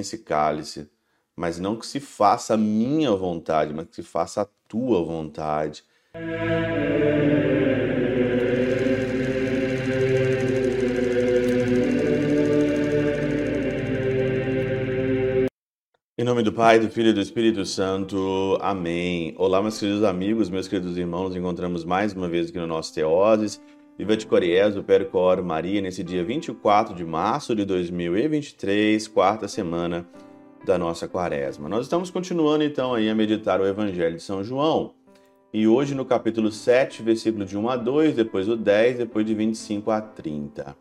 esse cálice, mas não que se faça a minha vontade, mas que se faça a tua vontade. Em nome do Pai, do Filho e do Espírito Santo. Amém. Olá, meus queridos amigos, meus queridos irmãos. Nos encontramos mais uma vez aqui no nosso Teoses. Viva de Coriés, o Percor Maria, nesse dia 24 de março de 2023, quarta semana da nossa quaresma. Nós estamos continuando então aí a meditar o Evangelho de São João. E hoje no capítulo 7, versículo de 1 a 2, depois o 10, depois de 25 a 30.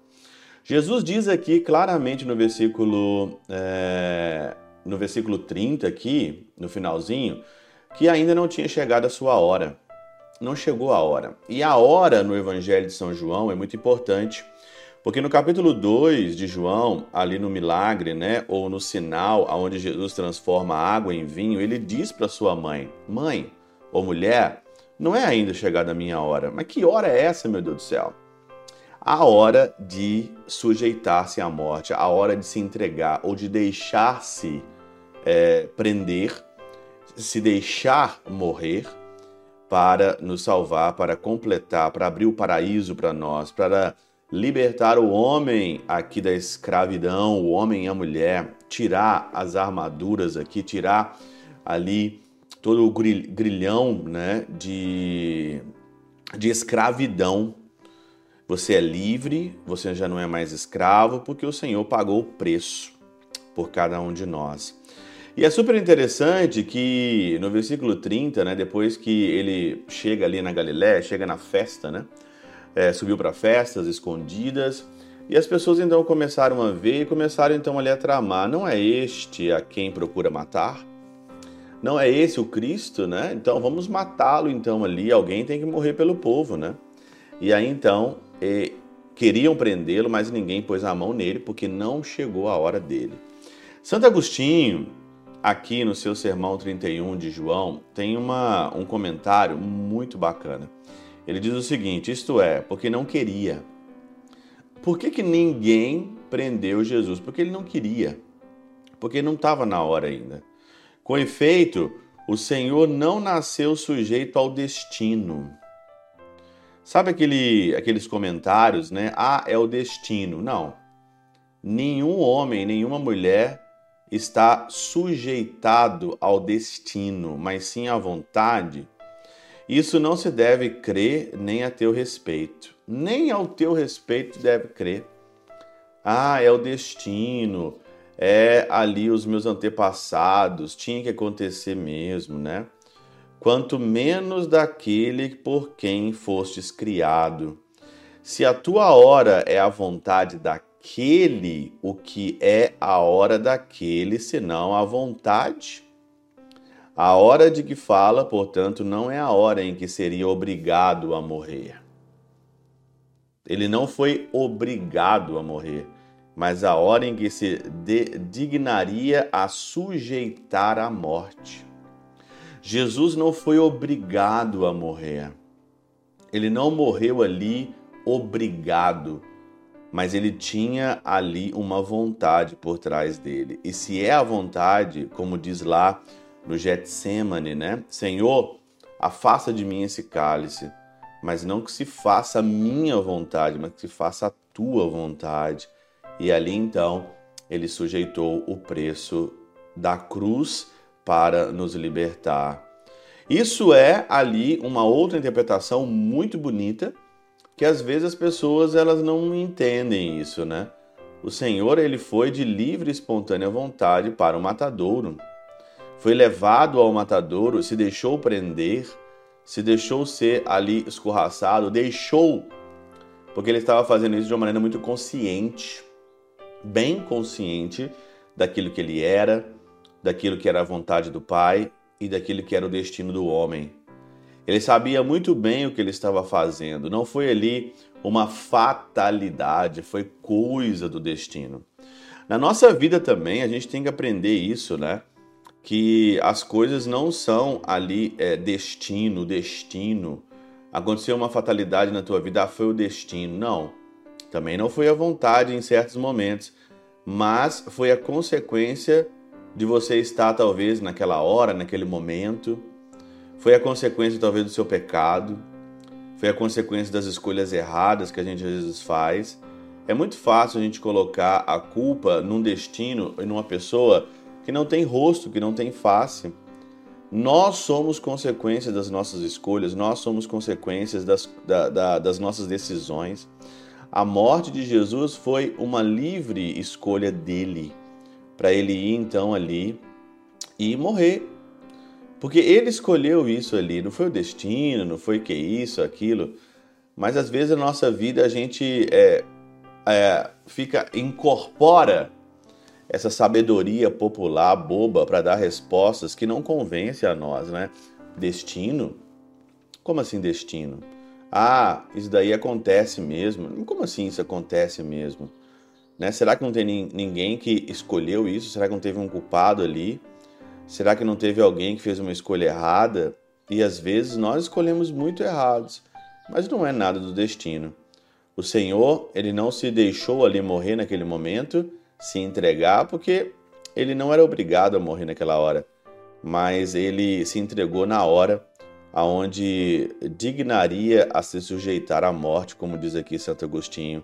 Jesus diz aqui claramente no versículo é, no versículo 30 aqui, no finalzinho, que ainda não tinha chegado a sua hora. Não chegou a hora. E a hora no Evangelho de São João é muito importante, porque no capítulo 2 de João, ali no milagre, né, ou no sinal onde Jesus transforma água em vinho, ele diz para sua mãe: "Mãe, ou mulher, não é ainda chegada a minha hora". Mas que hora é essa, meu Deus do céu? a hora de sujeitar-se à morte, a hora de se entregar ou de deixar-se é, prender, se deixar morrer para nos salvar, para completar, para abrir o paraíso para nós, para libertar o homem aqui da escravidão, o homem e a mulher, tirar as armaduras aqui, tirar ali todo o grilhão né, de, de escravidão você é livre, você já não é mais escravo, porque o Senhor pagou o preço por cada um de nós. E é super interessante que no versículo 30, né, depois que ele chega ali na Galiléia, chega na festa, né, é, subiu para festas escondidas, e as pessoas então começaram a ver e começaram então ali a tramar: não é este a quem procura matar? Não é esse o Cristo, né? Então vamos matá-lo então ali, alguém tem que morrer pelo povo, né? E aí então queriam prendê-lo, mas ninguém pôs a mão nele porque não chegou a hora dele. Santo Agostinho, aqui no seu Sermão 31 de João, tem uma, um comentário muito bacana. Ele diz o seguinte: isto é, porque não queria. Por que, que ninguém prendeu Jesus? Porque ele não queria. Porque não estava na hora ainda. Com efeito, o Senhor não nasceu sujeito ao destino. Sabe aquele, aqueles comentários, né? Ah, é o destino. Não. Nenhum homem, nenhuma mulher está sujeitado ao destino, mas sim à vontade. Isso não se deve crer nem a teu respeito. Nem ao teu respeito deve crer. Ah, é o destino, é ali os meus antepassados, tinha que acontecer mesmo, né? quanto menos daquele por quem fostes criado. Se a tua hora é a vontade daquele, o que é a hora daquele, senão a vontade? A hora de que fala, portanto, não é a hora em que seria obrigado a morrer. Ele não foi obrigado a morrer, mas a hora em que se dignaria a sujeitar à morte. Jesus não foi obrigado a morrer. Ele não morreu ali obrigado, mas ele tinha ali uma vontade por trás dele. E se é a vontade, como diz lá no Getsemane, né? Senhor, afasta de mim esse cálice, mas não que se faça a minha vontade, mas que se faça a tua vontade. E ali então ele sujeitou o preço da cruz para nos libertar. Isso é ali uma outra interpretação muito bonita que às vezes as pessoas elas não entendem isso, né? O Senhor ele foi de livre e espontânea vontade para o matadouro. Foi levado ao matadouro, se deixou prender, se deixou ser ali escorraçado, deixou, porque ele estava fazendo isso de uma maneira muito consciente, bem consciente daquilo que ele era, daquilo que era a vontade do Pai e daquilo que era o destino do homem. Ele sabia muito bem o que ele estava fazendo, não foi ali uma fatalidade, foi coisa do destino. Na nossa vida também a gente tem que aprender isso, né? Que as coisas não são ali é, destino, destino. Aconteceu uma fatalidade na tua vida, ah, foi o destino. Não. Também não foi a vontade em certos momentos mas foi a consequência de você estar talvez naquela hora, naquele momento, foi a consequência talvez do seu pecado, foi a consequência das escolhas erradas que a gente às vezes faz. É muito fácil a gente colocar a culpa num destino e numa pessoa que não tem rosto, que não tem face. Nós somos consequência das nossas escolhas, nós somos consequências das, da, da, das nossas decisões. A morte de Jesus foi uma livre escolha dele, para ele ir então ali e morrer. Porque ele escolheu isso ali, não foi o destino, não foi que isso, aquilo. Mas às vezes na nossa vida a gente é, é, fica incorpora essa sabedoria popular boba para dar respostas que não convence a nós, né? Destino? Como assim destino? Ah, isso daí acontece mesmo. Como assim isso acontece mesmo? Né? Será que não tem ninguém que escolheu isso? Será que não teve um culpado ali? Será que não teve alguém que fez uma escolha errada? E às vezes nós escolhemos muito errados, mas não é nada do destino. O Senhor, ele não se deixou ali morrer naquele momento, se entregar, porque ele não era obrigado a morrer naquela hora, mas ele se entregou na hora aonde dignaria a se sujeitar à morte, como diz aqui Santo Agostinho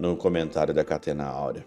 no comentário da Catena Áurea.